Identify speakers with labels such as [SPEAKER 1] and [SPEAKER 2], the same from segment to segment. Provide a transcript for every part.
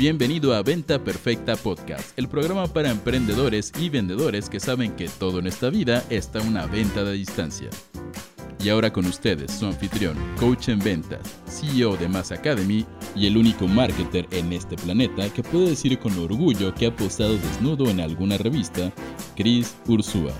[SPEAKER 1] Bienvenido a Venta Perfecta Podcast, el programa para emprendedores y vendedores que saben que todo en esta vida está una venta de distancia. Y ahora con ustedes, su anfitrión, coach en ventas, CEO de Mass Academy y el único marketer en este planeta que puede decir con orgullo que ha postado desnudo en alguna revista, Chris Ursúa.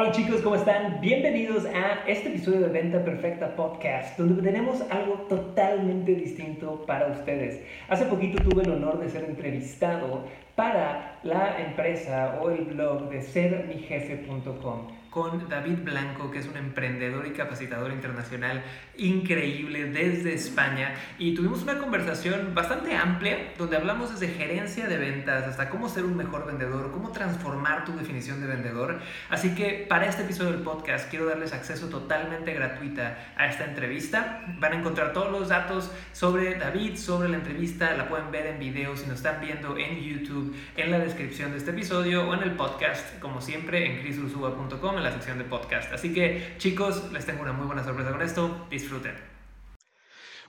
[SPEAKER 2] Hola chicos, ¿cómo están? Bienvenidos a este episodio de Venta Perfecta Podcast, donde tenemos algo totalmente distinto para ustedes. Hace poquito tuve el honor de ser entrevistado para la empresa o el blog de sermijefe.com con David Blanco, que es un emprendedor y capacitador internacional increíble desde España. Y tuvimos una conversación bastante amplia donde hablamos desde gerencia de ventas hasta cómo ser un mejor vendedor, cómo transformar tu definición de vendedor. Así que para este episodio del podcast quiero darles acceso totalmente gratuita a esta entrevista. Van a encontrar todos los datos sobre David, sobre la entrevista. La pueden ver en video si nos están viendo en YouTube, en la descripción de este episodio o en el podcast, como siempre, en chrisursuba.com, en la sección de podcast. Así que chicos, les tengo una muy buena sorpresa con esto. Disfruten.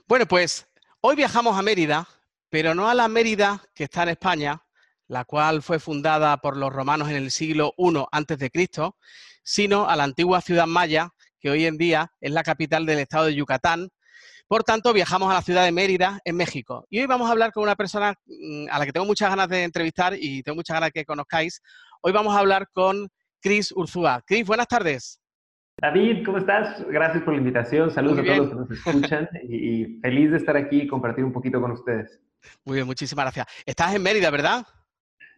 [SPEAKER 3] Bueno, pues hoy viajamos a Mérida, pero no a la Mérida que está en España, la cual fue fundada por los romanos en el siglo I antes de Cristo, sino a la antigua ciudad maya, que hoy en día es la capital del estado de Yucatán. Por tanto, viajamos a la ciudad de Mérida, en México. Y hoy vamos a hablar con una persona mm, a la que tengo muchas ganas de entrevistar y tengo muchas ganas de que conozcáis. Hoy vamos a hablar con Cris Urzúa. Cris, buenas tardes.
[SPEAKER 2] David, ¿cómo estás? Gracias por la invitación. Saludos a todos los que nos escuchan y, feliz de estar aquí y compartir un poquito con ustedes.
[SPEAKER 3] Muy bien, muchísimas gracias. Estás en Mérida, ¿verdad?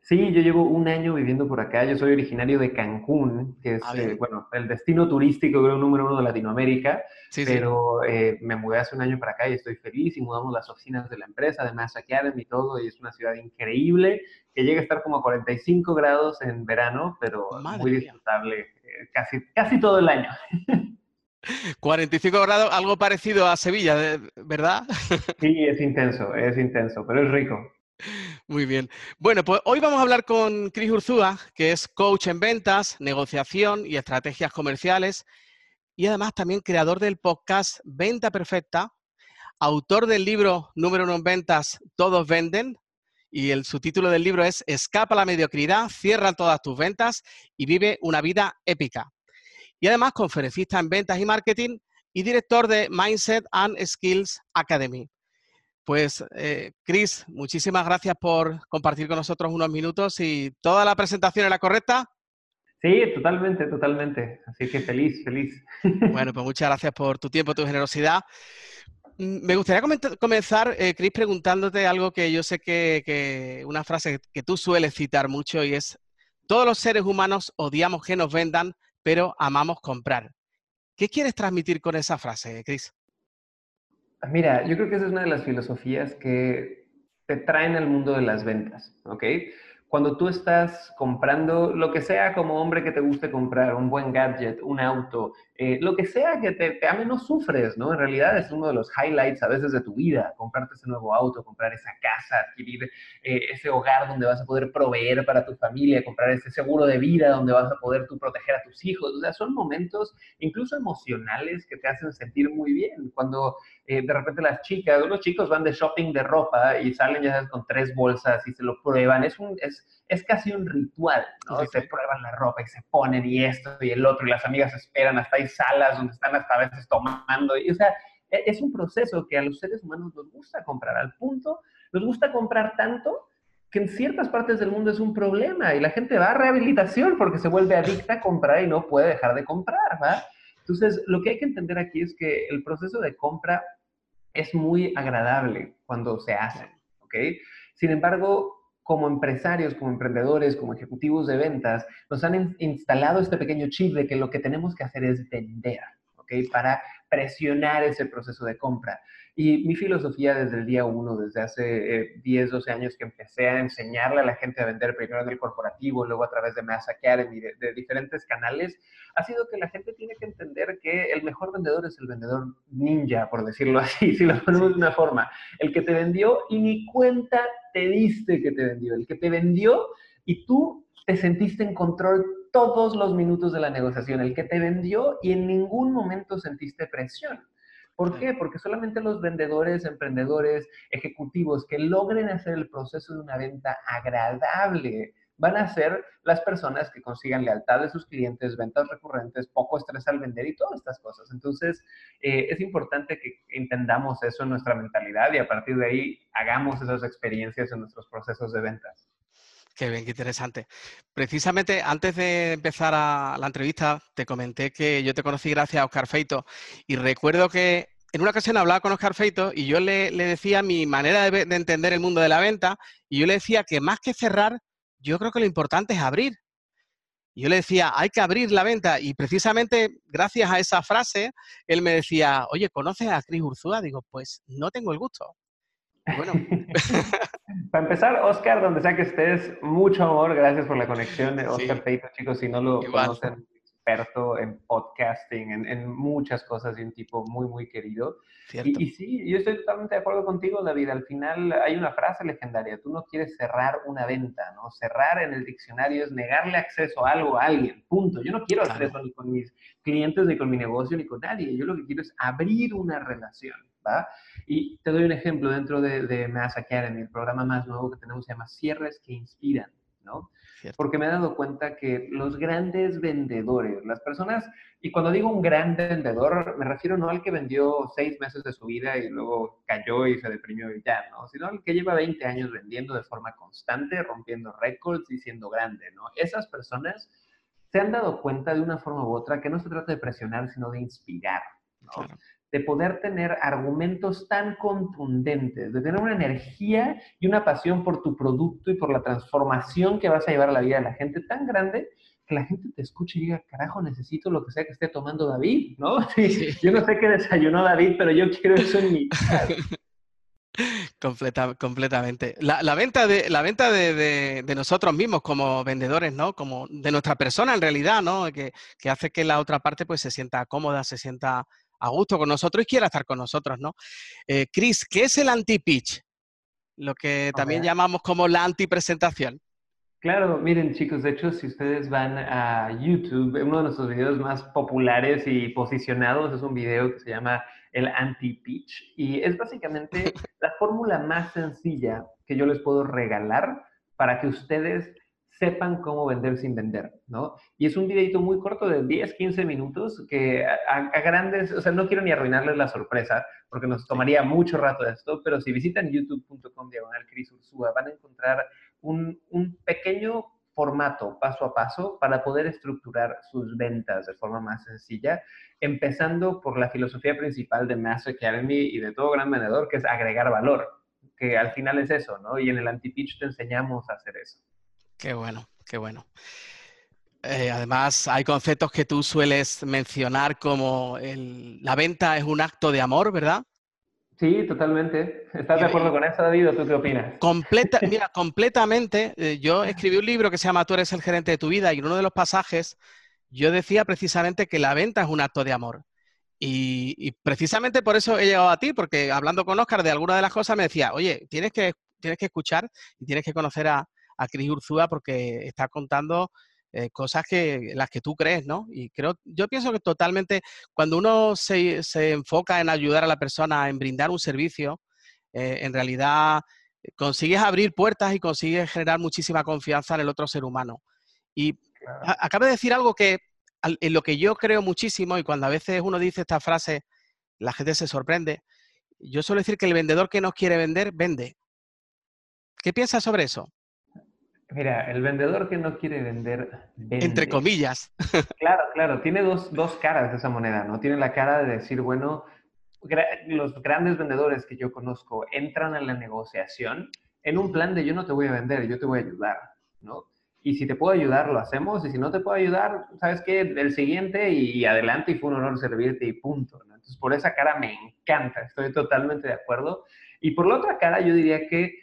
[SPEAKER 2] Sí, yo llevo un año viviendo por acá. Yo soy originario de Cancún, que es, ah, eh, bueno, el destino turístico creo número uno de Latinoamérica. Sí, pero eh, me mudé hace un año para acá y estoy feliz y mudamos las oficinas de la empresa, además Academy y todo, y es una ciudad increíble que llega a estar como a 45 grados en verano, pero muy disfrutable eh, casi, casi todo el año.
[SPEAKER 3] 45 grados, algo parecido a Sevilla, ¿verdad?
[SPEAKER 2] Sí, es intenso, es intenso, pero es rico.
[SPEAKER 3] Muy bien. Bueno, pues hoy vamos a hablar con Chris Urzúa, que es coach en ventas, negociación y estrategias comerciales, y además también creador del podcast Venta Perfecta, autor del libro número uno en ventas, Todos Venden, y el subtítulo del libro es Escapa la mediocridad, cierra todas tus ventas y vive una vida épica. Y además conferencista en ventas y marketing y director de Mindset and Skills Academy. Pues, eh, Chris, muchísimas gracias por compartir con nosotros unos minutos y toda la presentación era correcta.
[SPEAKER 2] Sí, totalmente, totalmente. Así que feliz, feliz.
[SPEAKER 3] Bueno, pues muchas gracias por tu tiempo, tu generosidad. Mm, me gustaría comenzar, eh, Chris, preguntándote algo que yo sé que, una frase que tú sueles citar mucho y es, todos los seres humanos odiamos que nos vendan, pero amamos comprar. ¿Qué quieres transmitir con esa frase, Chris?
[SPEAKER 2] Mira, yo creo que esa es una de las filosofías que te traen al mundo de las ventas, ¿ok? cuando tú estás comprando lo que sea como hombre que te guste comprar, un buen gadget, un auto, eh, lo que sea que te, te ame, no sufres, ¿no? En realidad es uno de los highlights a veces de tu vida, comprarte ese nuevo auto, comprar esa casa, adquirir eh, ese hogar donde vas a poder proveer para tu familia, comprar ese seguro de vida donde vas a poder tú proteger a tus hijos. O sea, son momentos incluso emocionales que te hacen sentir muy bien. Cuando eh, de repente las chicas o los chicos van de shopping de ropa y salen ya sabes, con tres bolsas y se lo prueban, es, un, es, es casi un ritual, ¿no? Se prueban la ropa y se ponen y esto y el otro y las amigas esperan, hasta hay salas donde están hasta a veces tomando, y, o sea, e, es un proceso que a los seres humanos nos gusta comprar, al punto, nos gusta comprar tanto que en ciertas partes del mundo es un problema y la gente va a rehabilitación porque se vuelve adicta a comprar y no puede dejar de comprar, ¿va? Entonces, lo que hay que entender aquí es que el proceso de compra es muy agradable cuando se hace, ¿ok? Sin embargo, como empresarios, como emprendedores, como ejecutivos de ventas, nos han instalado este pequeño chip de que lo que tenemos que hacer es vender, ¿ok? Para presionar ese proceso de compra. Y mi filosofía desde el día uno, desde hace 10, eh, 12 años que empecé a enseñarle a la gente a vender primero en el corporativo, luego a través de Mass Academy, de, de diferentes canales, ha sido que la gente tiene que entender que el mejor vendedor es el vendedor ninja, por decirlo así, si lo ponemos de una forma. El que te vendió y ni cuenta te diste que te vendió. El que te vendió y tú te sentiste en control todos los minutos de la negociación. El que te vendió y en ningún momento sentiste presión. ¿Por qué? Porque solamente los vendedores, emprendedores, ejecutivos que logren hacer el proceso de una venta agradable, van a ser las personas que consigan lealtad de sus clientes, ventas recurrentes, poco estrés al vender y todas estas cosas. Entonces, eh, es importante que entendamos eso en nuestra mentalidad y a partir de ahí hagamos esas experiencias en nuestros procesos de ventas.
[SPEAKER 3] Qué bien, qué interesante. Precisamente antes de empezar a la entrevista, te comenté que yo te conocí gracias a Oscar Feito y recuerdo que en una ocasión hablaba con Oscar Feito y yo le, decía mi manera de, de, entender el mundo de la venta y yo le decía que más que cerrar, yo creo que lo importante es abrir. Y yo le decía, hay que abrir la venta. Y precisamente gracias a esa frase, él me decía, oye, ¿conoces a Cris Urzúa? Digo, pues no tengo el gusto. Bueno.
[SPEAKER 2] Para empezar, Oscar, donde sea que estés, mucho amor, gracias por la conexión. Oscar Feito, chicos, si no lo conocen, experto en podcasting, en, muchas cosas y un tipo muy, muy querido. Y, y, sí, yo estoy totalmente de acuerdo contigo, David. Al final hay una frase legendaria, tú no quieres cerrar una venta, ¿no? Cerrar en el diccionario es negarle acceso a algo a alguien, punto. Yo no quiero acceso ni con mis clientes, ni con mi negocio, ni con nadie. Yo lo que quiero es abrir una relación, ¿va? Y te doy un ejemplo dentro de, de Mass Academy, el programa más nuevo que tenemos se llama Cierres que Inspiran, ¿no? Porque me he dado cuenta que los grandes vendedores, las personas, y cuando digo un gran vendedor, me refiero no al que vendió seis meses de su vida y luego cayó y se deprimió y ya, ¿no? Sino al que lleva 20 años vendiendo de forma constante, rompiendo récords y siendo grande, ¿no? Esas personas se han dado cuenta de una forma u otra que no se trata de presionar, sino de inspirar, ¿no? De poder tener argumentos tan contundentes, de tener una energía y una pasión por tu producto y por la transformación que vas a llevar a la vida de la gente tan grande que la gente te escuche y diga, carajo, necesito lo que sea que esté tomando David, ¿no? Yo no sé qué desayunó David, pero yo quiero eso en mi
[SPEAKER 3] Completa, completamente. La, venta, de, la venta de, nosotros mismos como vendedores, ¿no? Como de nuestra persona en realidad, ¿no? Que, que, hace que la otra parte pues se sienta cómoda, se sienta a gusto con nosotros y quiera estar con nosotros, ¿no? Eh, Chris, ¿qué es el anti-pitch? Lo que también llamamos como la anti-presentación.
[SPEAKER 2] Claro, miren chicos, de hecho si ustedes van a YouTube, uno de nuestros videos más populares y posicionados es un video que se llama el anti-pitch y es básicamente la fórmula más sencilla que yo les puedo regalar para que ustedes sepan cómo vender sin vender, ¿no? Y es un videito muy corto de 10, 15 minutos que a, grandes, o sea, no quiero ni arruinarles la sorpresa porque nos tomaría mucho rato esto, pero si visitan youtube.com diagonal Cris Ursúa van a encontrar un, un pequeño formato paso a paso para poder estructurar sus ventas de forma más sencilla, empezando por la filosofía principal de Master Academy y de todo gran vendedor, que es agregar valor, que al final es eso, ¿no? Y en el anti-pitch te enseñamos a hacer eso.
[SPEAKER 3] Qué bueno, qué bueno. Eh, además, hay conceptos que tú sueles mencionar como la venta es un acto de amor, ¿verdad?
[SPEAKER 2] Sí, totalmente. ¿Estás de acuerdo con eso, David, o tú qué opinas?
[SPEAKER 3] Completa, mira, completamente. Eh, yo escribí un libro que se llama Tú eres el gerente de tu vida y en uno de los pasajes yo decía precisamente que la venta es un acto de amor. Y, y, precisamente por eso he llegado a ti, porque hablando con Oscar de alguna de las cosas me decía, oye, tienes que, tienes que escuchar y tienes que conocer a, a Cris Urzúa porque está contando eh, cosas que las que tú crees, ¿no? Y creo, yo pienso que totalmente cuando uno se, enfoca en ayudar a la persona, en brindar un servicio, eh, en realidad eh, consigues abrir puertas y consigues generar muchísima confianza en el otro ser humano. Y acabo de decir algo que en lo que yo creo muchísimo y cuando a veces uno dice esta frase, la gente se sorprende. Yo suelo decir que el vendedor que no quiere vender, vende. ¿Qué piensas sobre eso?
[SPEAKER 2] Mira, el vendedor que no quiere vender, vende.
[SPEAKER 3] Entre comillas.
[SPEAKER 2] Claro, claro, tiene dos, dos, caras de esa moneda, ¿no? Tiene la cara de decir, bueno, los grandes vendedores que yo conozco entran a la negociación en un plan de yo no te voy a vender, yo te voy a ayudar, ¿no? Y si te puedo ayudar, lo hacemos, y si no te puedo ayudar, ¿sabes qué? El siguiente y adelante y fue un honor servirte y punto, ¿no? Entonces, por esa cara me encanta, estoy totalmente de acuerdo. Y por la otra cara, yo diría que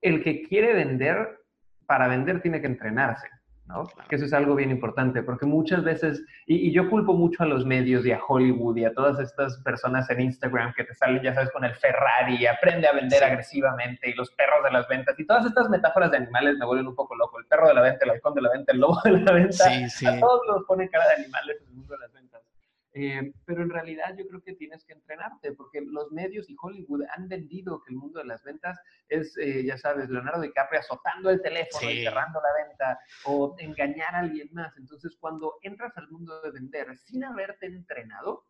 [SPEAKER 2] el que quiere vender para vender tiene que entrenarse, ¿no? Que eso es algo bien importante, porque muchas veces, y, yo culpo mucho a los medios y a Hollywood y a todas estas personas en Instagram que te salen, ya sabes, con el Ferrari, y aprende a vender agresivamente, y los perros de las ventas, y todas estas metáforas de animales me vuelven un poco loco. El perro de la venta, el halcón de la venta, el lobo de la venta, a todos los ponen cara de animales en el mundo de las ventas. Eh, pero en realidad yo creo que tienes que entrenarte, porque los medios y Hollywood han vendido que el mundo de las ventas es, eh, ya sabes, Leonardo DiCaprio azotando el teléfono y cerrando la venta o engañar a alguien más. Entonces, cuando entras al mundo de vender sin haberte entrenado,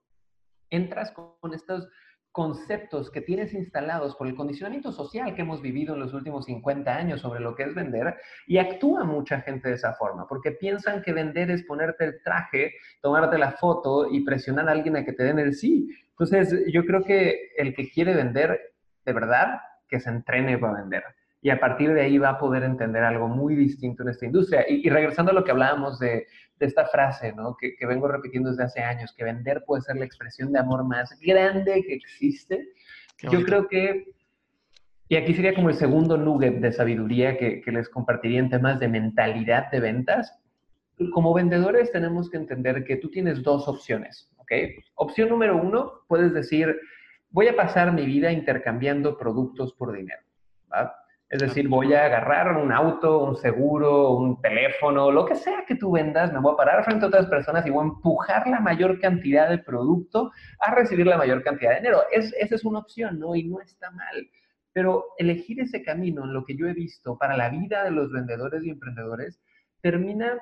[SPEAKER 2] entras con estos conceptos que tienes instalados por el condicionamiento social que hemos vivido en los últimos 50 años sobre lo que es vender y actúa mucha gente de esa forma, porque piensan que vender es ponerte el traje, tomarte la foto y presionar a alguien a que te den el sí. Entonces, yo creo que el que quiere vender, de verdad, que se entrene para vender y a partir de ahí va a poder entender algo muy distinto en esta industria. Y, regresando a lo que hablábamos de, esta frase, ¿no? Que, vengo repitiendo desde hace años, que vender puede ser la expresión de amor más grande que existe. Yo creo que, y aquí sería como el segundo nugget de sabiduría que, que les compartiría en temas de mentalidad de ventas. Como vendedores tenemos que entender que tú tienes dos opciones, ¿ok? Opción número uno, puedes decir, voy a pasar mi vida intercambiando productos por dinero, ¿va? Es decir, voy a agarrar un auto, un seguro, un teléfono, lo que sea que tú vendas, me voy a parar frente a otras personas y voy a empujar la mayor cantidad de producto a recibir la mayor cantidad de dinero. Es, esa es una opción, ¿no? Y no está mal. Pero elegir ese camino, en lo que yo he visto para la vida de los vendedores y emprendedores, termina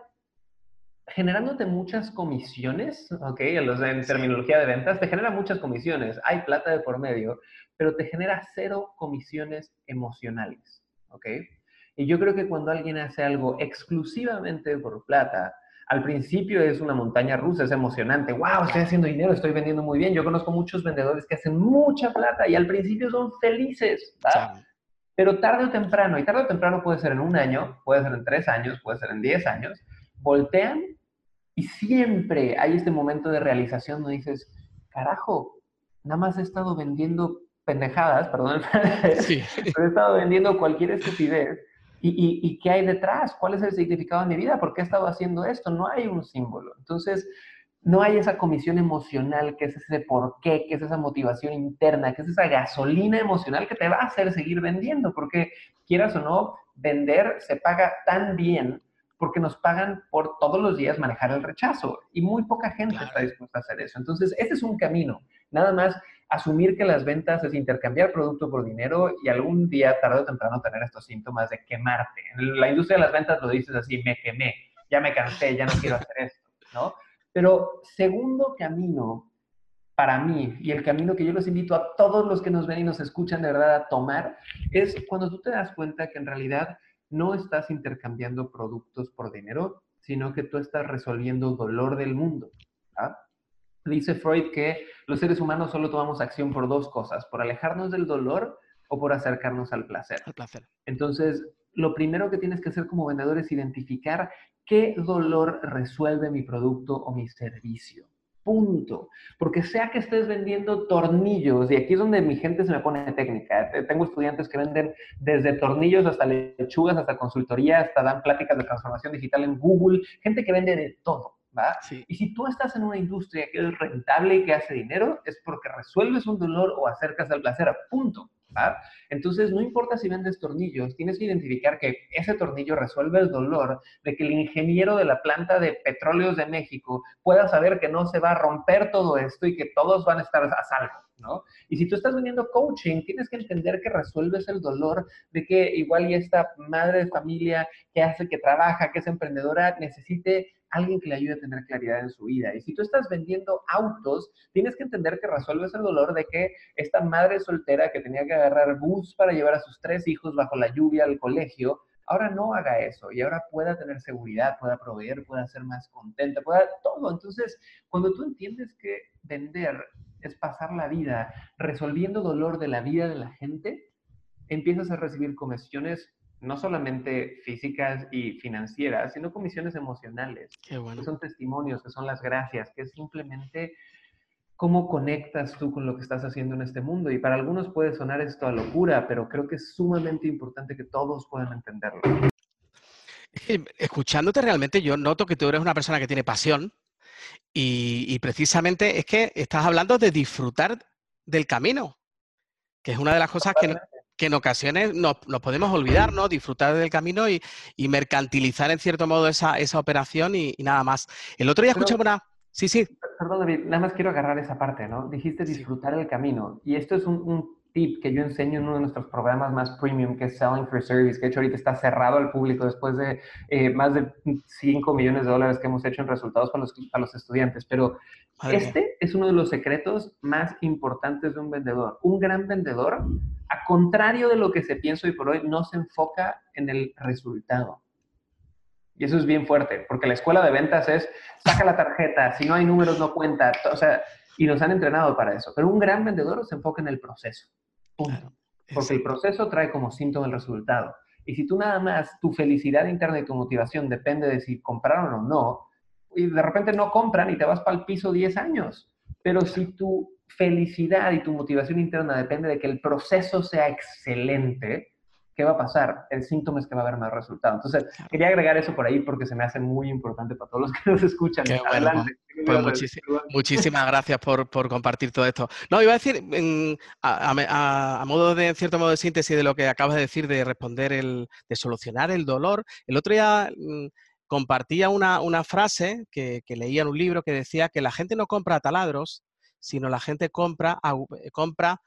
[SPEAKER 2] generándote muchas comisiones, ¿ok? En terminología de ventas, te genera muchas comisiones, hay plata de por medio, pero te genera cero comisiones emocionales, ¿ok? Y yo creo que cuando alguien hace algo exclusivamente por plata, al principio es una montaña rusa, es emocionante. ¡Wow! Estoy haciendo dinero, estoy vendiendo muy bien. Yo conozco muchos vendedores que hacen mucha plata y al principio son felices, ¿verdad? Pero tarde o temprano, y tarde o temprano puede ser en un año, puede ser en tres años, puede ser en diez años, voltean y siempre hay este momento de realización donde dices, carajo, nada más he estado vendiendo pendejadas, perdón, sí. pero he estado vendiendo cualquier estupidez. ¿Y, y, y qué hay detrás? ¿Cuál es el significado de mi vida? ¿Por qué he estado haciendo esto? No hay un símbolo. Entonces, no hay esa comisión emocional, que es ese por qué, que es esa motivación interna, que es esa gasolina emocional que te va a hacer seguir vendiendo, porque quieras o no, vender se paga tan bien porque nos pagan por todos los días manejar el rechazo y muy poca gente está dispuesta a hacer eso. Entonces, ese es un camino. Nada más asumir que las ventas es intercambiar producto por dinero y algún día, tarde o temprano, tener estos síntomas de quemarte. En la industria de las ventas lo dices así, me quemé, ya me cansé, ya no quiero hacer esto, ¿no? Pero segundo camino para mí y el camino que yo los invito a todos los que nos ven y nos escuchan de verdad a tomar es cuando tú te das cuenta que en realidad no estás intercambiando productos por dinero, sino que tú estás resolviendo dolor del mundo. ¿ah? Dice Freud que los seres humanos solo tomamos acción por dos cosas, por alejarnos del dolor o por acercarnos al placer.
[SPEAKER 3] Al placer.
[SPEAKER 2] Entonces, lo primero que tienes que hacer como vendedor es identificar qué dolor resuelve mi producto o mi servicio. Punto. Porque sea que estés vendiendo tornillos, y aquí es donde mi gente se me pone técnica. ¿eh? Tengo estudiantes que venden desde tornillos hasta lechugas, hasta consultoría, hasta dan pláticas de transformación digital en Google, gente que vende de todo. ¿va? Y si tú estás en una industria que es rentable y que hace dinero, es porque resuelves un dolor o acercas al placer. Punto. Entonces, no importa si vendes tornillos, tienes que identificar que ese tornillo resuelve el dolor de que el ingeniero de la planta de petróleos de México pueda saber que no se va a romper todo esto y que todos van a estar a salvo, ¿no? Y si tú estás vendiendo coaching, tienes que entender que resuelves el dolor de que igual esta madre de familia que hace, que trabaja, que es emprendedora, necesite alguien que le ayude a tener claridad en su vida. Y si tú estás vendiendo autos, tienes que entender que resuelves el dolor de que esta madre soltera que tenía que agarrar bus para llevar a sus tres hijos bajo la lluvia al colegio, ahora no haga eso y ahora pueda tener seguridad, pueda proveer, pueda ser más contenta, pueda todo. Entonces, cuando tú entiendes que vender es pasar la vida resolviendo dolor de la vida de la gente, empiezas a recibir comisiones no solamente físicas y financieras, sino comisiones emocionales.
[SPEAKER 3] Qué bueno.
[SPEAKER 2] Que son testimonios, que son las gracias, que es simplemente cómo conectas tú con lo que estás haciendo en este mundo. Y para algunos puede sonar esto a locura, pero creo que es sumamente importante que todos puedan entenderlo.
[SPEAKER 3] Escuchándote realmente yo noto que tú eres una persona que tiene pasión y, precisamente es que estás hablando de disfrutar del camino, que es una de las cosas que, que en ocasiones nos, podemos olvidar, ¿no? Disfrutar del camino y, mercantilizar en cierto modo esa, operación y, nada más. El otro día escuchaba una... Sí, sí.
[SPEAKER 2] perdón, David, nada más quiero agarrar esa parte, ¿no? Dijiste disfrutar el camino. Y esto es un, tip que yo enseño en uno de nuestros programas más premium, que es Selling for Service, que de hecho ahorita está cerrado al público después de eh, más de 5 millones de dólares que hemos hecho en resultados para los, para los estudiantes. Pero este es uno de los secretos más importantes de un vendedor. Un gran vendedor, a contrario de lo que se piensa hoy por hoy, no se enfoca en el resultado. Y eso es bien fuerte, porque la escuela de ventas es, saca la tarjeta, si no hay números no cuenta, o sea, y nos han entrenado para eso. Pero un gran vendedor se enfoca en el proceso. porque el proceso trae como síntoma el resultado. Y si tú nada más, tu felicidad interna y tu motivación depende de si compraron o no, y de repente no compran y te vas para el piso 10 años. Pero si tu felicidad y tu motivación interna depende de que el proceso sea excelente, ¿qué va a pasar? El síntoma es que va a haber más resultado. Entonces, quería agregar eso por ahí porque se me hace muy importante para todos los que nos escuchan.
[SPEAKER 3] Adelante. Pues muchísimas gracias por, compartir todo esto. No, iba a decir, a, modo de, en cierto modo de síntesis de lo que acabas de decir, de responder, el, de solucionar el dolor, el otro día mm, compartía una, frase que, leía en un libro que decía que la gente no compra taladros, sino la gente compra, compra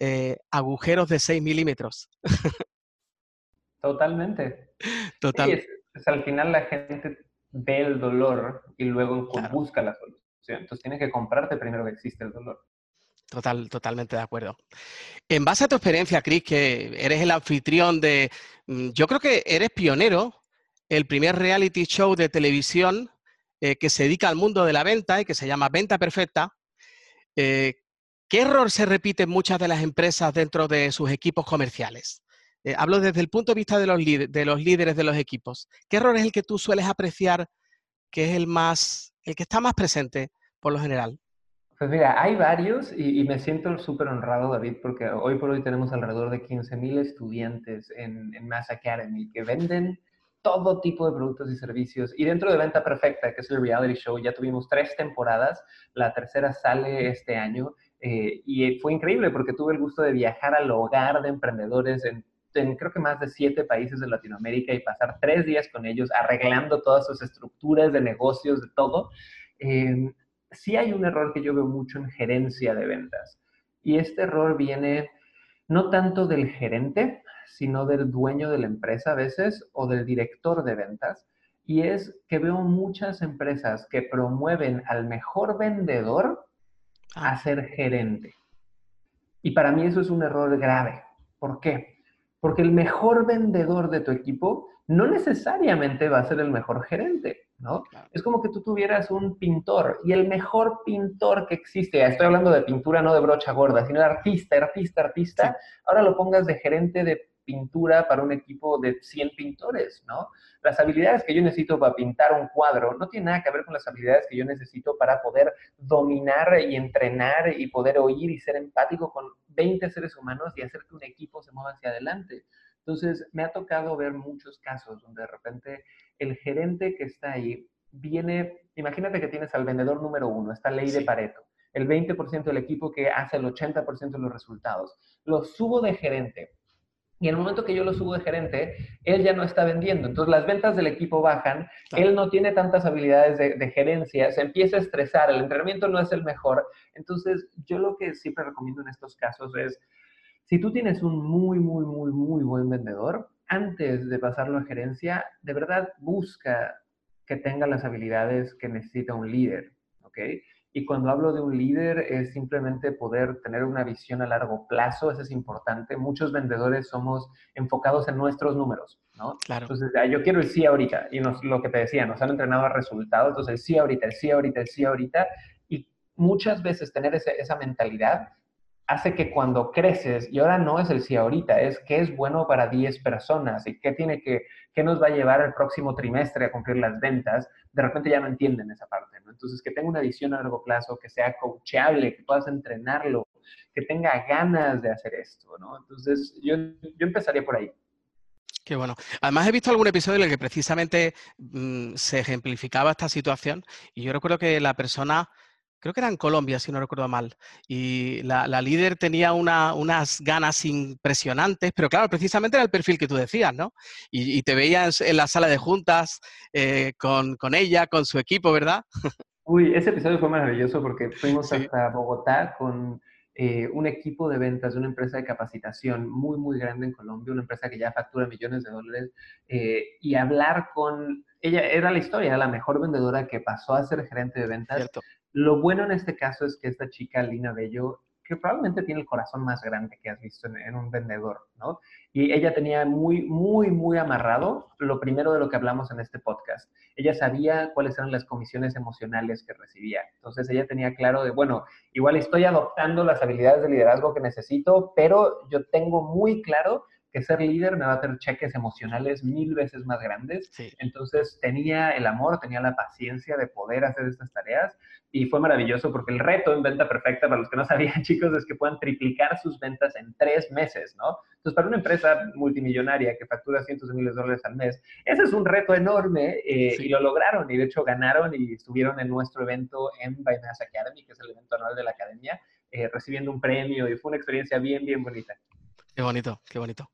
[SPEAKER 3] eh, agujeros de 6 milímetros.
[SPEAKER 2] Totalmente. Total. al final la gente ve el dolor y luego busca la solución. Entonces tienes que comprarte primero que existe el dolor.
[SPEAKER 3] Total, totalmente de acuerdo. En base a tu experiencia, Chris, que eres el anfitrión de, mm, yo creo que eres pionero, el primer reality show de televisión eh, que se dedica al mundo de la venta y que se llama Venta Perfecta. Eh, ¿Qué error se repite en muchas de las empresas dentro de sus equipos comerciales? Eh, hablo desde el punto de vista de los, de los líderes de los equipos. ¿Qué error es el que tú sueles apreciar que es el más, el que está más presente por lo general?
[SPEAKER 2] Pues mira, hay varios y, me siento súper honrado, David, porque hoy por hoy tenemos alrededor de 15.000 estudiantes en, en Mass Academy que venden todo tipo de productos y servicios. Y dentro de Venta Perfecta, que es el reality show, ya tuvimos tres temporadas, la tercera sale este año. Eh, y fue increíble porque tuve el gusto de viajar al hogar de emprendedores en en creo que más de siete países de Latinoamérica y pasar tres días con ellos arreglando todas sus estructuras de negocios, de todo, eh, sí hay un error que yo veo mucho en gerencia de ventas. Y este error viene no tanto del gerente, sino del dueño de la empresa a veces o del director de ventas. Y es que veo muchas empresas que promueven al mejor vendedor a ah. ser gerente. Y para mí eso es un error grave. ¿Por qué? Porque el mejor vendedor de tu equipo no necesariamente va a ser el mejor gerente, ¿no? Es como que tú tuvieras un pintor y el mejor pintor que existe, estoy hablando de pintura no de brocha gorda, sino de artista, artista, artista, ahora lo pongas de gerente de pintura para un equipo de 100 pintores, ¿no? Las habilidades que yo necesito para pintar un cuadro no tienen nada que ver con las habilidades que yo necesito para poder dominar y entrenar y poder oír y ser empático con 20 seres humanos y hacer que un equipo se mueva hacia adelante. Entonces, me ha tocado ver muchos casos donde de repente el gerente que está ahí viene, imagínate que tienes al vendedor número uno, esta ley de Pareto, el 20% del equipo que hace el 80% de los resultados. Lo subo de gerente y en el momento que yo lo subo de gerente, él ya no está vendiendo. Entonces las ventas del equipo bajan, él no tiene tantas habilidades de, gerencia, se empieza a estresar, el entrenamiento no es el mejor. Entonces yo lo que siempre recomiendo en estos casos es, si tú tienes un muy, muy, muy, muy buen vendedor, antes de pasarlo a gerencia, de verdad busca que tenga las habilidades que necesita un líder, ¿ok? Y cuando hablo de un líder es simplemente poder tener una visión a largo plazo, eso es importante. Muchos vendedores somos enfocados en nuestros números, ¿no? Claro. Entonces, yo quiero el sí ahorita. Y nos, lo que te decía, nos han entrenado a resultados, entonces el sí ahorita, el sí ahorita, el sí ahorita. Y muchas veces tener esa mentalidad hace que cuando creces, y ahora no es el sí ahorita, es qué es bueno para 10 personas y qué tiene que, qué nos va a llevar el próximo trimestre a cumplir las ventas, de repente ya no entienden esa parte, ¿no? Entonces, que tenga una visión a largo plazo, que sea coachable, que puedas entrenarlo, que tenga ganas de hacer esto, ¿no? Entonces, yo, yo empezaría por ahí.
[SPEAKER 3] Qué bueno. Además, he visto algún episodio en el que precisamente mm, se ejemplificaba esta situación y yo recuerdo que la persona creo que era en Colombia, si no recuerdo mal, y la, líder tenía unas ganas impresionantes, pero claro, precisamente era el perfil que tú decías, ¿no? Y, te veías en la sala de juntas eh, con, ella, con su equipo, ¿verdad?
[SPEAKER 2] Uy, ese episodio fue maravilloso porque fuimos hasta Bogotá con eh, un equipo de ventas de una empresa de capacitación muy, muy grande en Colombia, una empresa que ya factura millones de dólares, eh, y hablar con, ella era la historia, era la mejor vendedora que pasó a ser gerente de ventas. Lo bueno en este caso es que esta chica, Lina Bello, que probablemente tiene el corazón más grande que has visto en, un vendedor, ¿no? Y ella tenía muy, muy, muy amarrado lo primero de lo que hablamos en este podcast. Ella sabía cuáles eran las comisiones emocionales que recibía. Entonces ella tenía claro de, bueno, igual estoy adoptando las habilidades de liderazgo que necesito, pero yo tengo muy claro que ser líder me va a tener cheques emocionales mil veces más grandes. Entonces tenía el amor, tenía la paciencia de poder hacer estas tareas y fue maravilloso porque el reto en venta perfecta, para los que no sabían chicos, es que puedan triplicar sus ventas en tres meses, ¿no? Entonces para una empresa multimillonaria que factura cientos de miles de dólares al mes, ese es un reto enorme eh, y lo lograron y de hecho ganaron y estuvieron en nuestro evento en Bymass Academy, que es el evento anual de la academia, eh, recibiendo un premio y fue una experiencia bien, bien bonita.
[SPEAKER 3] Qué bonito, qué bonito.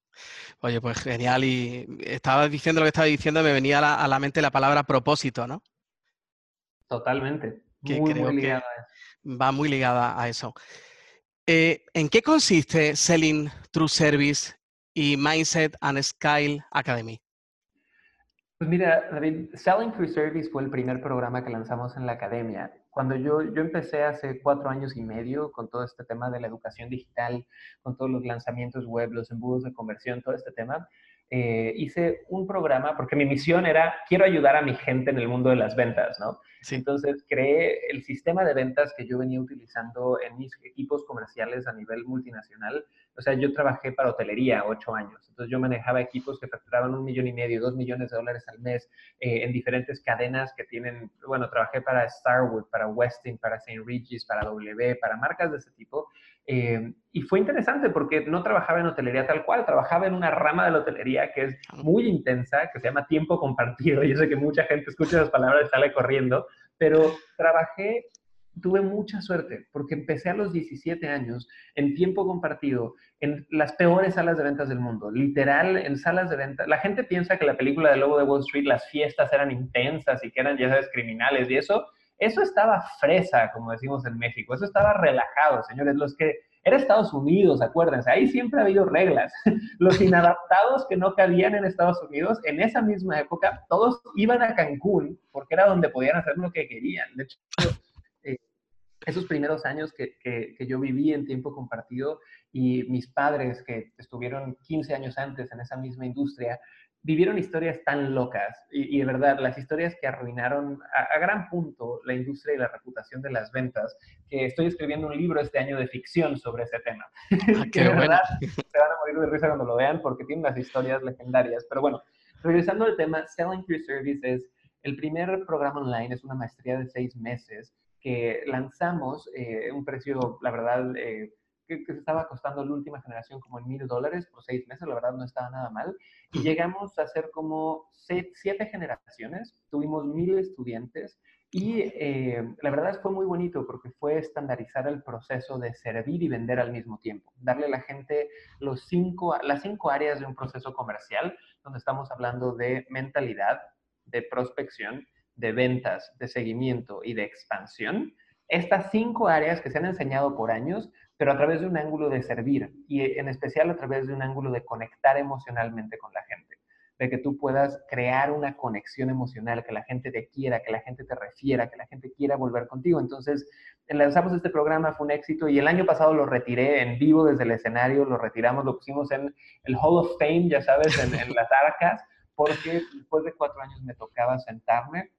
[SPEAKER 3] Oye, pues genial. Y estaba diciendo lo que estaba diciendo, me venía a la, mente la palabra propósito, ¿no?
[SPEAKER 2] Totalmente. muy, muy
[SPEAKER 3] eso. Va muy ligada a eso. Eh, ¿En qué consiste Selling True Service y Mindset and Scale Academy?
[SPEAKER 2] Pues mira, David, Selling Through Service fue el primer programa que lanzamos en la academia. Cuando yo, yo empecé hace cuatro años y medio con todo este tema de la educación digital, con todos los lanzamientos web, los embudos de conversión, todo este tema, eh, hice un programa porque mi misión era, quiero ayudar a mi gente en el mundo de las ventas, ¿no? Entonces creé el sistema de ventas que yo venía utilizando en mis equipos comerciales a nivel multinacional. O sea, yo trabajé para hotelería ocho años. Entonces yo manejaba equipos que facturaban un millón y medio, dos millones de dólares al mes eh, en diferentes cadenas que tienen, bueno, trabajé para Starwood, para Westin, para St. Regis, para W, para marcas de ese tipo. Eh, y fue interesante porque no trabajaba en hotelería tal cual, trabajaba en una rama de la hotelería que es muy intensa, que se llama tiempo compartido. Yo sé que mucha gente escucha esas palabras y sale corriendo, pero trabajé, tuve mucha suerte porque empecé a los 17 años en tiempo compartido en las peores salas de ventas del mundo, literal en salas de ventas. La gente piensa que la película de Lobo de Wall Street, las fiestas eran intensas y que eran, ya sabes, criminales y eso eso estaba fresa, como decimos en México, eso estaba relajado, señores. Los que era Estados Unidos, acuérdense, ahí siempre ha habido reglas. Los inadaptados que no cabían en Estados Unidos, en esa misma época, todos iban a Cancún porque era donde podían hacer lo que querían. De hecho, eh, esos primeros años que, que, yo viví en tiempo compartido y mis padres que estuvieron 15 años antes en esa misma industria, vivieron historias tan locas y, de verdad, las historias que arruinaron a, gran punto la industria y la reputación de las ventas, que estoy escribiendo un libro este año de ficción sobre ese tema. Ah, que de verdad se van a morir de risa cuando lo vean porque tiene unas historias legendarias. Pero bueno, regresando al tema, Selling Through Service es el primer programa online, es una maestría de seis meses que lanzamos, eh, un precio, la verdad, eh, que, se estaba costando la última generación como en mil dólares por seis meses, la verdad no estaba nada mal. Y llegamos a hacer como siete generaciones, tuvimos mil estudiantes y eh, la verdad fue muy bonito porque fue estandarizar el proceso de servir y vender al mismo tiempo, darle a la gente los cinco, las cinco áreas de un proceso comercial, donde estamos hablando de mentalidad, de prospección, de ventas, de seguimiento y de expansión. Estas cinco áreas que se han enseñado por años pero a través de un ángulo de servir y en especial a través de un ángulo de conectar emocionalmente con la gente, de que tú puedas crear una conexión emocional, que la gente te quiera, que la gente te refiera, que la gente quiera volver contigo. Entonces, lanzamos este programa, fue un éxito y el año pasado lo retiré en vivo desde el escenario, lo retiramos, lo pusimos en el Hall of Fame, ya sabes, en, en las arcas, porque después de cuatro años me tocaba sentarme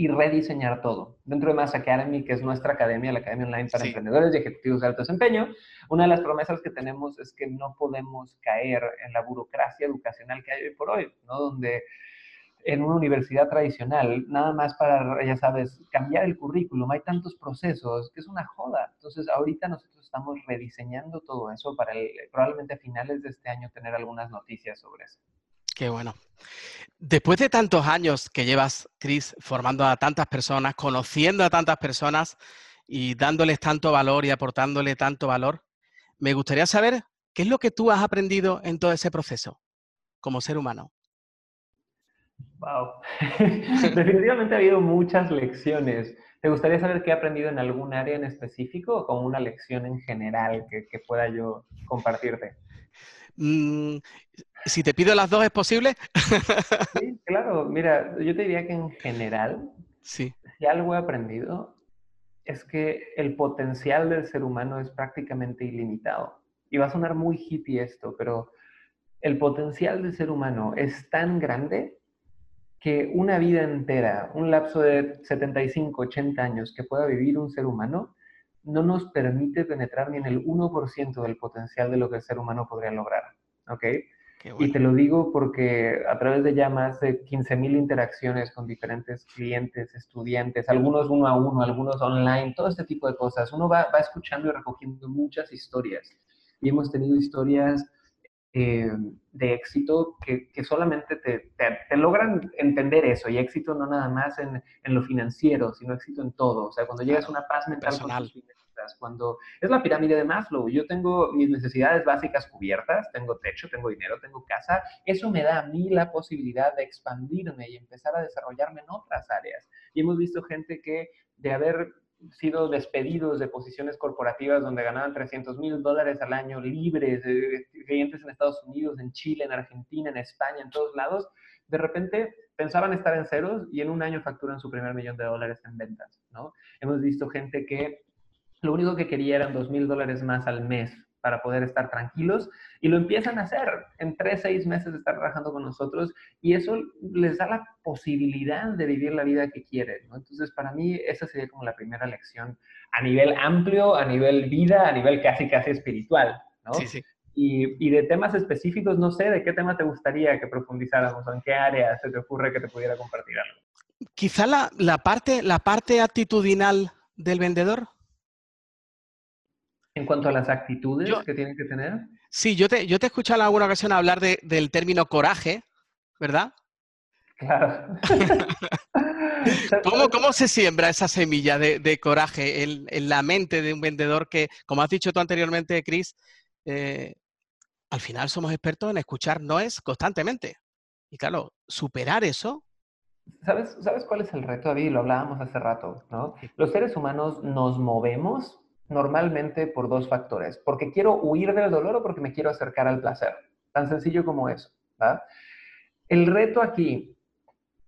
[SPEAKER 2] y rediseñar todo. Dentro de Mass Academy, que es nuestra academia, la academia online para emprendedores y ejecutivos de alto desempeño, una de las promesas que tenemos es que no podemos caer en la burocracia educacional que hay hoy por hoy, ¿no? Donde en una universidad tradicional, nada más para, ya sabes, cambiar el currículum, hay tantos procesos que es una joda. Entonces, ahorita nosotros estamos rediseñando todo eso para probablemente a finales de este año tener algunas noticias sobre eso.
[SPEAKER 3] Qué bueno. Después de tantos años que llevas, Chris, formando a tantas personas, conociendo a tantas personas y dándoles tanto valor y aportándole tanto valor, me gustaría saber qué es lo que tú has aprendido en todo ese proceso como ser humano.
[SPEAKER 2] Wow. Definitivamente ha habido muchas lecciones. ¿Te gustaría saber qué he aprendido en algún área en específico o como una lección en general que, pueda yo compartirte?
[SPEAKER 3] Mm, si te pido las dos, ¿es posible?
[SPEAKER 2] sí, claro. Mira, yo te diría que en general,
[SPEAKER 3] sí.
[SPEAKER 2] si algo he aprendido, es que el potencial del ser humano es prácticamente ilimitado. Y va a sonar muy hippie esto, pero el potencial del ser humano es tan grande que una vida entera, un lapso de 75, 80 años que pueda vivir un ser humano, no nos permite penetrar ni en el 1% del potencial de lo que el ser humano podría lograr. ¿Ok? Y te lo digo porque a través de ya más de 15.000 interacciones con diferentes clientes, estudiantes, algunos uno a uno, algunos online, todo este tipo de cosas, uno va, va escuchando y recogiendo muchas historias. Y hemos tenido historias eh, de éxito que, que solamente te, te, logran entender eso. Y éxito no nada más en, en, lo financiero, sino éxito en todo. O sea, cuando llegas a una paz mental
[SPEAKER 3] personal.
[SPEAKER 2] cuando es la pirámide de Maslow, yo tengo mis necesidades básicas cubiertas, tengo techo, tengo dinero, tengo casa, eso me da a mí la posibilidad de expandirme y empezar a desarrollarme en otras áreas. Y hemos visto gente que de haber sido despedidos de posiciones corporativas donde ganaban 300 mil dólares al año libres, de clientes en Estados Unidos, en Chile, en Argentina, en España, en todos lados, de repente pensaban estar en ceros y en un año facturan su primer millón de dólares en ventas, ¿no? Hemos visto gente que lo único que quería eran 2 mil dólares más al mes para poder estar tranquilos y lo empiezan a hacer en tres, seis meses de estar trabajando con nosotros y eso les da la posibilidad de vivir la vida que quieren. ¿no? Entonces, para mí, esa sería como la primera lección a nivel amplio, a nivel vida, a nivel casi, casi espiritual. ¿no?
[SPEAKER 3] Sí, sí.
[SPEAKER 2] Y, y, de temas específicos, no sé, ¿de qué tema te gustaría que profundizáramos o en qué área se te ocurre que te pudiera compartir algo?
[SPEAKER 3] Quizá la, la parte, la parte actitudinal del vendedor.
[SPEAKER 2] En cuanto a las actitudes que tienen que tener.
[SPEAKER 3] Sí, yo te, yo te he escuchado en alguna ocasión hablar del término coraje, ¿verdad?
[SPEAKER 2] Claro.
[SPEAKER 3] ¿Cómo, se siembra esa semilla de, coraje en, la mente de un vendedor que, como has dicho tú anteriormente, Chris, eh, al final somos expertos en escuchar noes constantemente? Y claro, superar eso.
[SPEAKER 2] ¿Sabes, ¿Sabes cuál es el reto, David? Lo hablábamos hace rato, ¿no? Los seres humanos nos movemos normalmente por dos factores, porque quiero huir del dolor o porque me quiero acercar al placer. Tan sencillo como eso. El reto aquí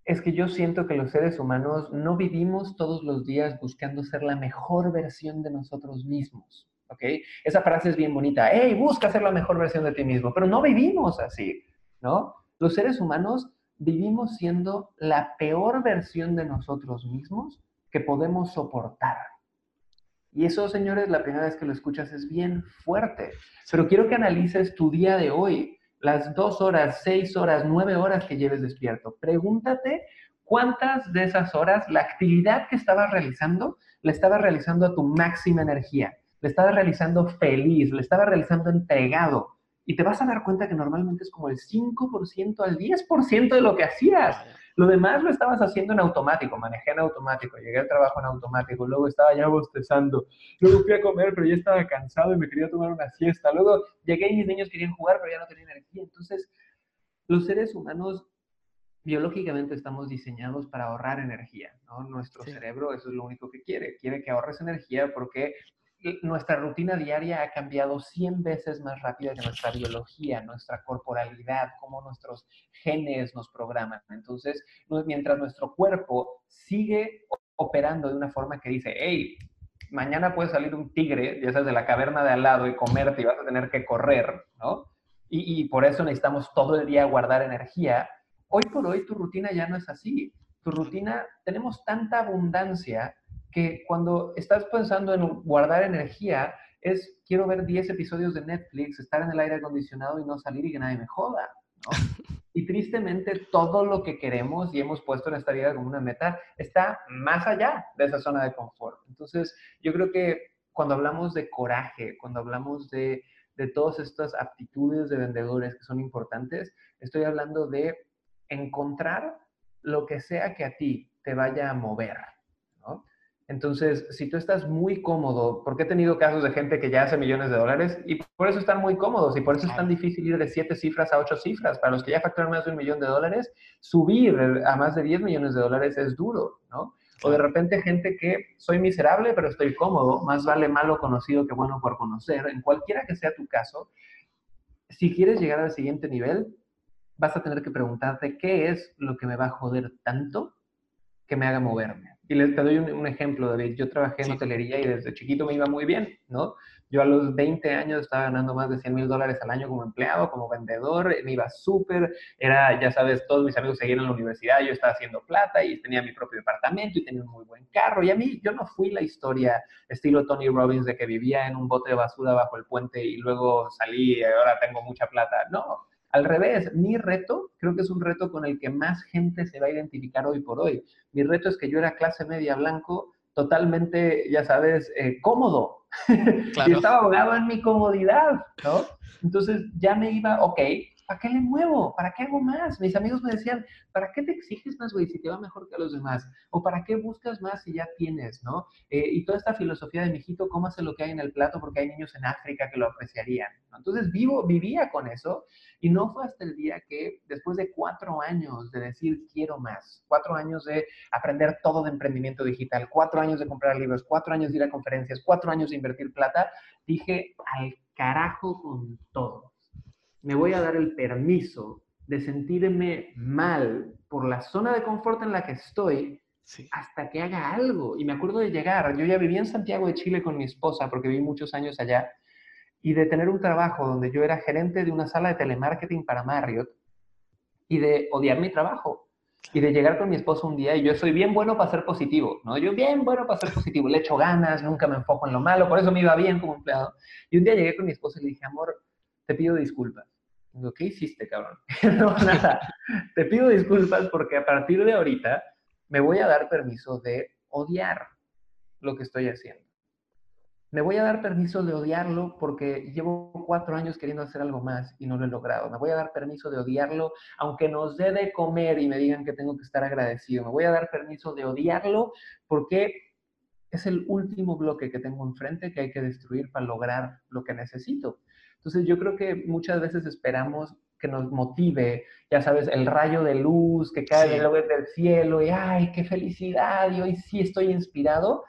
[SPEAKER 2] es que yo siento que los seres humanos no vivimos todos los días buscando ser la mejor versión de nosotros mismos. ¿ok? Esa frase es bien bonita. ¡Hey, busca ser la mejor versión de ti mismo! Pero no vivimos así, ¿no? Los seres humanos vivimos siendo la peor versión de nosotros mismos que podemos soportar. Y eso, señores, la primera vez que lo escuchas es bien fuerte. Pero quiero que analices tu día de hoy, las dos horas, seis horas, nueve horas que lleves despierto. Pregúntate cuántas de esas horas la actividad que estabas realizando la estabas realizando a tu máxima energía, le estabas realizando feliz, le estabas realizando entregado. Y te vas a dar cuenta que normalmente es como el 5% al 10% de lo que hacías. Lo demás lo estabas haciendo en automático, manejé en automático, llegué al trabajo en automático, luego estaba ya bostezando, luego fui a comer, pero ya estaba cansado y me quería tomar una siesta, luego llegué y mis niños querían jugar, pero ya no tenía energía. Entonces, los seres humanos biológicamente estamos diseñados para ahorrar energía, ¿no? Nuestro cerebro eso es lo único que quiere, quiere que ahorres energía porque nuestra rutina diaria ha cambiado 100 veces más rápida que nuestra biología, nuestra corporalidad, cómo nuestros genes nos programan. Entonces, mientras nuestro cuerpo sigue operando de una forma que dice, hey, mañana puede salir un tigre, ya sabes, de la caverna de al lado y comerte y vas a tener que correr, ¿no? Y, y por eso necesitamos todo el día guardar energía. Hoy por hoy tu rutina ya no es así. Tu rutina, tenemos tanta abundancia que cuando estás pensando en guardar energía, es quiero ver 10 episodios de Netflix, estar en el aire acondicionado y no salir y que nadie me joda. Y tristemente todo lo que queremos y hemos puesto en esta vida como una meta está más allá de esa zona de confort. Entonces, yo creo que cuando hablamos de coraje, cuando hablamos de, de todas estas aptitudes de vendedores que son importantes, estoy hablando de encontrar lo que sea que a ti te vaya a mover. Entonces, si tú estás muy cómodo, porque he tenido casos de gente que ya hace millones de dólares y por eso están muy cómodos y por eso es tan difícil ir de siete cifras a ocho cifras. Para los que ya facturan más de un millón de dólares, subir a más de 10 millones de dólares es duro, ¿no? O de repente gente que soy miserable, pero estoy cómodo, más vale malo conocido que bueno por conocer. En cualquiera que sea tu caso, si quieres llegar al siguiente nivel, vas a tener que preguntarte qué es lo que me va a joder tanto que me haga moverme. Y les, te doy un, ejemplo, David. Yo trabajé en hotelería y desde chiquito me iba muy bien, ¿no? Yo a los 20 años estaba ganando más de 100 mil dólares al año como empleado, como vendedor, me iba súper, era, ya sabes, todos mis amigos seguían en la universidad, yo estaba haciendo plata y tenía mi propio departamento y tenía un muy buen carro. Y a mí, yo no fui la historia estilo Tony Robbins de que vivía en un bote de basura bajo el puente y luego salí y ahora tengo mucha plata. No, al revés, mi reto, creo que es un reto con el que más gente se va a identificar hoy por hoy. Mi reto es que yo era clase media blanco, totalmente, ya sabes, eh, cómodo. y estaba abogado en mi comodidad, ¿no? Entonces ya me iba, ok, ¿para qué le muevo? ¿Para qué hago más? Mis amigos me decían, ¿para qué te exiges más, güey, si te va mejor que a los demás? ¿O para qué buscas más si ya tienes, no? Eh, y toda esta filosofía de, mijito, cómase lo que hay en el plato porque hay niños en África que lo apreciarían. Entonces vivo, vivía con eso y no fue hasta el día que, después de cuatro años de decir quiero más, cuatro años de aprender todo de emprendimiento digital, cuatro años de comprar libros, cuatro años de ir a conferencias, cuatro años de invertir plata, dije al carajo con todo me voy a dar el permiso de sentirme mal por la zona de confort en la que estoy hasta que haga algo. Y me acuerdo de llegar, yo ya vivía en Santiago de Chile con mi esposa porque viví muchos años allá, y de tener un trabajo donde yo era gerente de una sala de telemarketing para Marriott y de odiar mi trabajo. Y de llegar con mi esposa un día y yo soy bien bueno para ser positivo, ¿no? Yo bien bueno para ser positivo, le echo ganas, nunca me enfoco en lo malo, por eso me iba bien como empleado. Y un día llegué con mi esposa y le dije, amor, te pido disculpas. ¿Qué hiciste, cabrón? no, nada. Te pido disculpas porque a partir de ahorita me voy a dar permiso de odiar lo que estoy haciendo. Me voy a dar permiso de odiarlo porque llevo cuatro años queriendo hacer algo más y no lo he logrado. Me voy a dar permiso de odiarlo aunque nos dé de comer y me digan que tengo que estar agradecido. Me voy a dar permiso de odiarlo porque es el último bloque que tengo enfrente que hay que destruir para lograr lo que necesito. Entonces yo creo que muchas veces esperamos que nos motive, ya sabes, el rayo de luz que cae del cielo y ¡ay, qué felicidad! Y hoy sí estoy inspirado.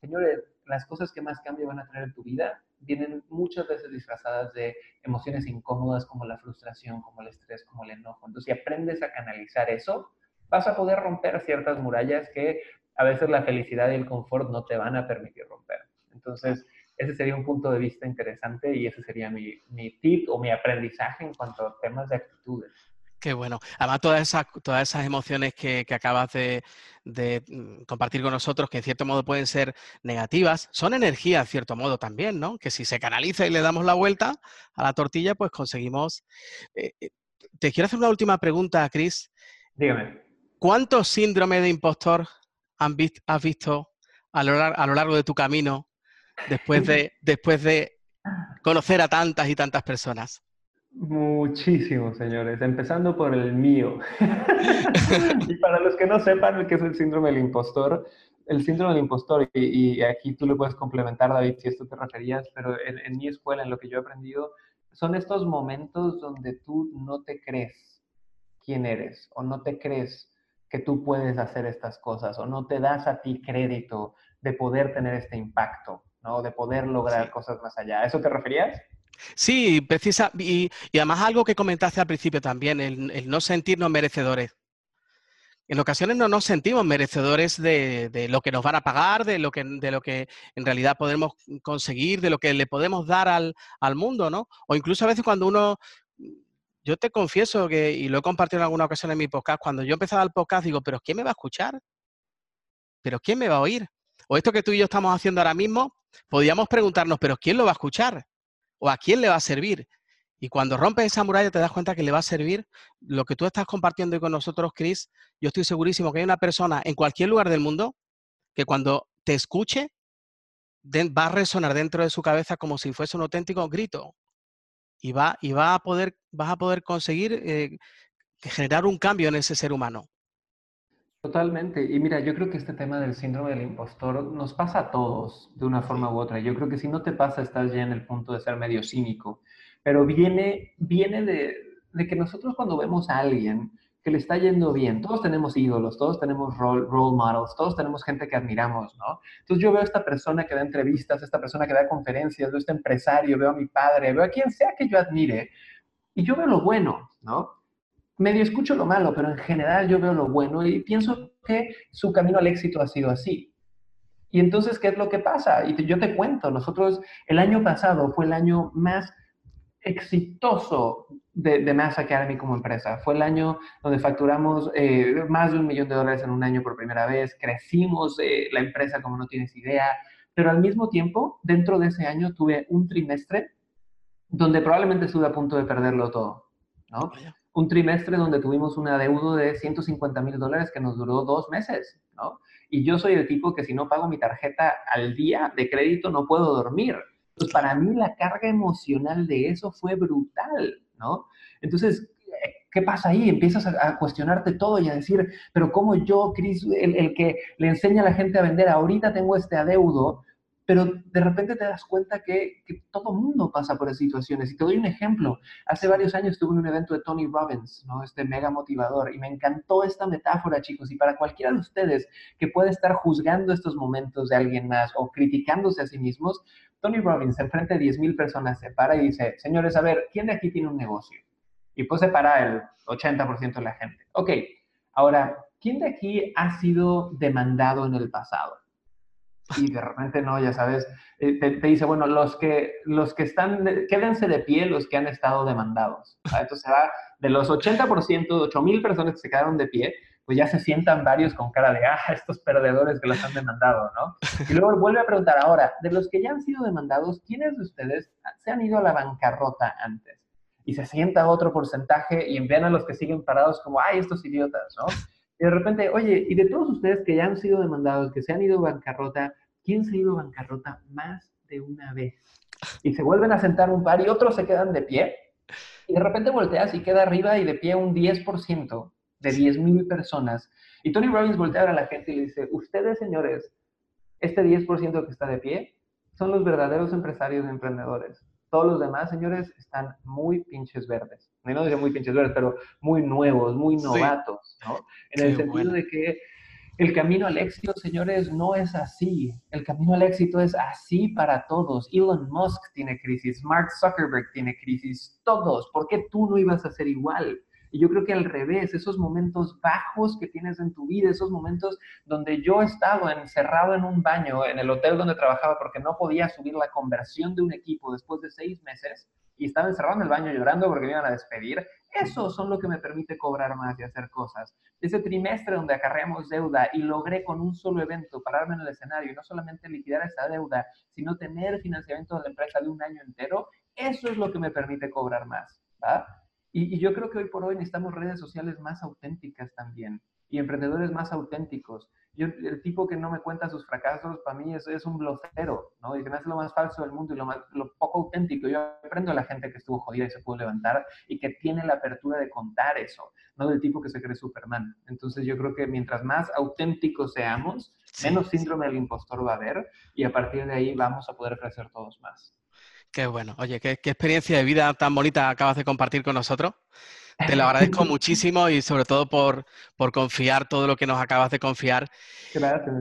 [SPEAKER 2] Señores, las cosas que más cambio van a traer en tu vida vienen muchas veces disfrazadas de emociones incómodas como la frustración, como el estrés, como el enojo. Entonces, si aprendes a canalizar eso, vas a poder romper ciertas murallas que a veces la felicidad y el confort no te van a permitir romper. Entonces, ese sería un punto de vista interesante y ese sería mi, tip o mi aprendizaje en cuanto a temas de actitudes.
[SPEAKER 3] Qué bueno. Además, todas esas, todas esas emociones que, acabas de, mm, compartir con nosotros, que en cierto modo pueden ser negativas, son energía en cierto modo también, ¿no? Que si se canaliza y le damos la vuelta a la tortilla, pues conseguimos. Eh, eh, te quiero hacer una última pregunta, Cris.
[SPEAKER 2] Dígame.
[SPEAKER 3] ¿Cuántos síndromes de impostor has visto a lo largo de tu camino después de, después de conocer a tantas y tantas personas?
[SPEAKER 2] Muchísimos, señores, empezando por el mío. y para los que no sepan qué es el síndrome del impostor, el síndrome del impostor, y, aquí tú lo puedes complementar, David, si esto te referías, pero en, en mi escuela, en lo que yo he aprendido, son estos momentos donde tú no te crees quién eres o no te crees que tú puedes hacer estas cosas o no te das a ti crédito de poder tener este impacto. ¿No? De poder lograr cosas más allá. ¿A eso te referías?
[SPEAKER 3] Sí, precisa. Y, además algo que comentaste al principio también, el, no sentirnos merecedores. En ocasiones no nos sentimos merecedores de, lo que nos van a pagar, de lo que, de lo que en realidad podemos conseguir, de lo que le podemos dar al, al mundo, ¿no? O incluso a veces cuando uno, yo te confieso que, y lo he compartido en alguna ocasión en mi podcast, cuando yo empezaba el podcast digo, pero ¿quién me va a escuchar? ¿Pero quién me va a oír? O esto que tú y yo estamos haciendo ahora mismo, podríamos preguntarnos, pero ¿quién lo va a escuchar? ¿O a quién le va a servir? Y cuando rompes esa muralla te das cuenta que le va a servir lo que tú estás compartiendo hoy con nosotros, Chris. Yo estoy segurísimo que hay una persona en cualquier lugar del mundo que cuando te escuche va a resonar dentro de su cabeza como si fuese un auténtico grito. Y, va, y va a poder, vas a poder conseguir eh, generar un cambio en ese ser humano.
[SPEAKER 2] Totalmente. Y mira, yo creo que este tema del síndrome del impostor nos pasa a todos de una forma u otra. Yo creo que si no te pasa, estás ya en el punto de ser medio cínico. Pero viene, viene de, que nosotros cuando vemos a alguien que le está yendo bien. Todos tenemos ídolos, todos tenemos role, role, models, todos tenemos gente que admiramos, ¿no? Entonces yo veo a esta persona que da entrevistas, esta persona que da conferencias, veo a este empresario, veo a mi padre, veo a quien sea que yo admire, y yo veo lo bueno, ¿no? Medio escucho lo malo, pero en general yo veo lo bueno y pienso que su camino al éxito ha sido así. Y entonces, ¿qué es lo que pasa? Y yo te cuento, nosotros el año pasado fue el año más exitoso de, de, Mass Academy como empresa. Fue el año donde facturamos eh, más de un millón de dólares en un año por primera vez, crecimos eh, la empresa como no tienes idea, pero al mismo tiempo, dentro de ese año tuve un trimestre donde probablemente estuve a punto de perderlo todo, ¿no? Un trimestre donde tuvimos un adeudo de 150 mil dólares que nos duró dos meses, ¿no? Y yo soy el tipo que si no pago mi tarjeta al día de crédito no puedo dormir. Entonces, para mí la carga emocional de eso fue brutal, ¿no? Entonces, ¿qué pasa ahí? Empiezas a, cuestionarte todo y a decir, pero ¿cómo yo, Chris, el, el, que le enseña a la gente a vender, ahorita tengo este adeudo, pero de repente te das cuenta que, que todo mundo pasa por esas situaciones. Y te doy un ejemplo. Hace varios años estuve en un evento de Tony Robbins, ¿no? este mega motivador, y me encantó esta metáfora, chicos. Y para cualquiera de ustedes que puede estar juzgando estos momentos de alguien más o criticándose a sí mismos, Tony Robbins, enfrente de 10.000 personas, se para y dice, señores, a ver, ¿quién de aquí tiene un negocio? Y pues se para el 80% de la gente. Ok, ahora, ¿quién de aquí ha sido demandado en el pasado? Y de repente no, ya sabes, eh, te, dice, bueno, los que, los que están, quédense de pie los que han estado demandados. Entonces se va de los 80%, 8 mil personas que se quedaron de pie, pues ya se sientan varios con cara de, ah, estos perdedores que los han demandado, ¿no? Y luego vuelve a preguntar, ahora, de los que ya han sido demandados, ¿quiénes de ustedes se han ido a la bancarrota antes? Y se sienta otro porcentaje y envían a los que siguen parados como, ay, estos idiotas, ¿no? Y de repente, oye, y de todos ustedes que ya han sido demandados, que se han ido bancarrota, ¿quién se ha ido bancarrota más de una vez? Y se vuelven a sentar un par y otros se quedan de pie. Y de repente volteas y queda arriba y de pie un 10% de 10.000 personas. Y Tony Robbins voltea a la gente y le dice, ustedes señores, este 10% que está de pie, son los verdaderos empresarios y emprendedores. Todos los demás, señores, están muy pinches verdes. No dice muy pinches verdes, pero muy nuevos, muy novatos, ¿no? En el sentido de que el camino al éxito, señores, no es así. El camino al éxito es así para todos. Elon Musk tiene crisis, Mark Zuckerberg tiene crisis, todos. ¿Por qué tú no ibas a ser igual? Y yo creo que al revés, esos momentos bajos que tienes en tu vida, esos momentos donde yo he estado encerrado en un baño en el hotel donde trabajaba porque no podía subir la conversión de un equipo después de seis meses y estaba encerrado en el baño llorando porque me iban a despedir, eso son lo que me permite cobrar más y hacer cosas. Ese trimestre donde acarreamos deuda y logré con un solo evento pararme en el escenario y no solamente liquidar esa deuda, sino tener financiamiento de la empresa de un año entero, eso es lo que me permite cobrar más. Y, y yo creo que hoy por hoy necesitamos redes sociales más auténticas también y emprendedores más auténticos. Yo, el tipo que no me cuenta sus fracasos, para mí es, es un blocero, ¿no? Y que me hace lo más falso del mundo y lo, más, lo poco auténtico. Yo aprendo a la gente que estuvo jodida y se pudo levantar y que tiene la apertura de contar eso, no del tipo que se cree Superman. Entonces yo creo que mientras más auténticos seamos, menos síndrome del impostor va a haber y a partir de ahí vamos a poder crecer todos más.
[SPEAKER 3] Qué bueno. Oye, qué, qué experiencia de vida tan bonita acabas de compartir con nosotros. Te lo agradezco muchísimo y sobre todo por, por confiar todo lo que nos acabas de confiar.
[SPEAKER 2] Gracias.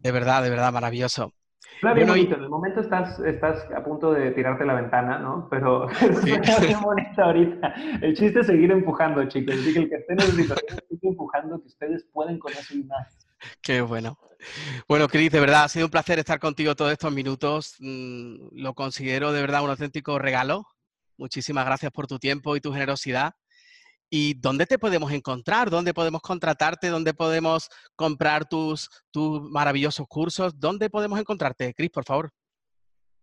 [SPEAKER 3] De verdad, de verdad, maravilloso.
[SPEAKER 2] Claro, bonito. En el momento estás, estás a punto de tirarte la ventana, ¿no? Pero es muy bonito ahorita. El chiste es seguir empujando, chicos. Así que el que esté en el sigue empujando, que ustedes pueden con eso y más.
[SPEAKER 3] Qué bueno. Bueno, Cris, de verdad, ha sido un placer estar contigo todos estos minutos. Mm, lo considero de verdad un auténtico regalo. Muchísimas gracias por tu tiempo y tu generosidad. ¿Y dónde te podemos encontrar? ¿Dónde podemos contratarte? ¿Dónde podemos comprar tus, tus maravillosos cursos? ¿Dónde podemos encontrarte? Cris, por favor.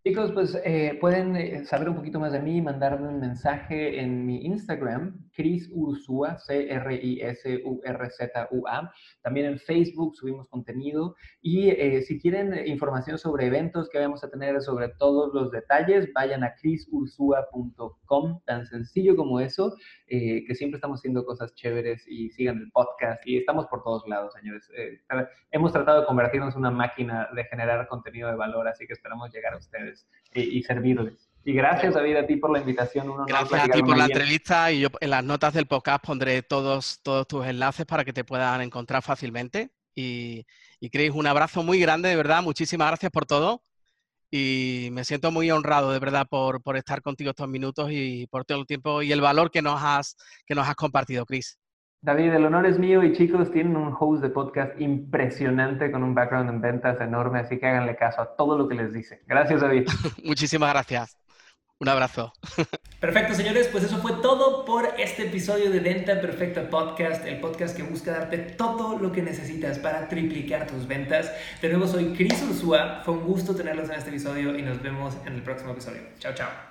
[SPEAKER 2] Chicos, pues eh, pueden eh, saber un poquito más de mí, mandarme un mensaje en mi Instagram, Chris Ursua, C-R-I-S-U-R-Z-U-A. También en Facebook subimos contenido. Y eh, si quieren información sobre eventos que vamos a tener, sobre todos los detalles, vayan a chrisursua.com, tan sencillo como eso, que siempre estamos haciendo cosas chéveres y sigan el podcast. Y estamos por todos lados, señores. hemos tratado de convertirnos en una máquina de generar contenido de valor, así que esperamos llegar a ustedes ustedes y, servirles. Y gracias, David, a ti por la invitación.
[SPEAKER 3] gracias a ti por la entrevista y yo en las notas del podcast pondré todos, todos tus enlaces para que te puedan encontrar fácilmente. Y, y Chris, un abrazo muy grande, de verdad. Muchísimas gracias por todo y me siento muy honrado de verdad por, por, estar contigo estos minutos y por todo el tiempo y el valor que nos has, que nos has compartido, Chris.
[SPEAKER 2] David, el honor es mío y chicos, tienen un host de podcast impresionante con un background en ventas enorme, así que háganle caso a todo lo que les dice. Gracias, David.
[SPEAKER 3] Muchísimas gracias. Un abrazo.
[SPEAKER 4] Perfecto, señores, pues eso fue todo por este episodio de Venta Perfecta Podcast, el podcast que busca darte todo lo que necesitas para triplicar tus ventas. De nuevo, soy Cris Ursúa. Fue un gusto tenerlos en este episodio y nos vemos en el próximo episodio. Chao, chao.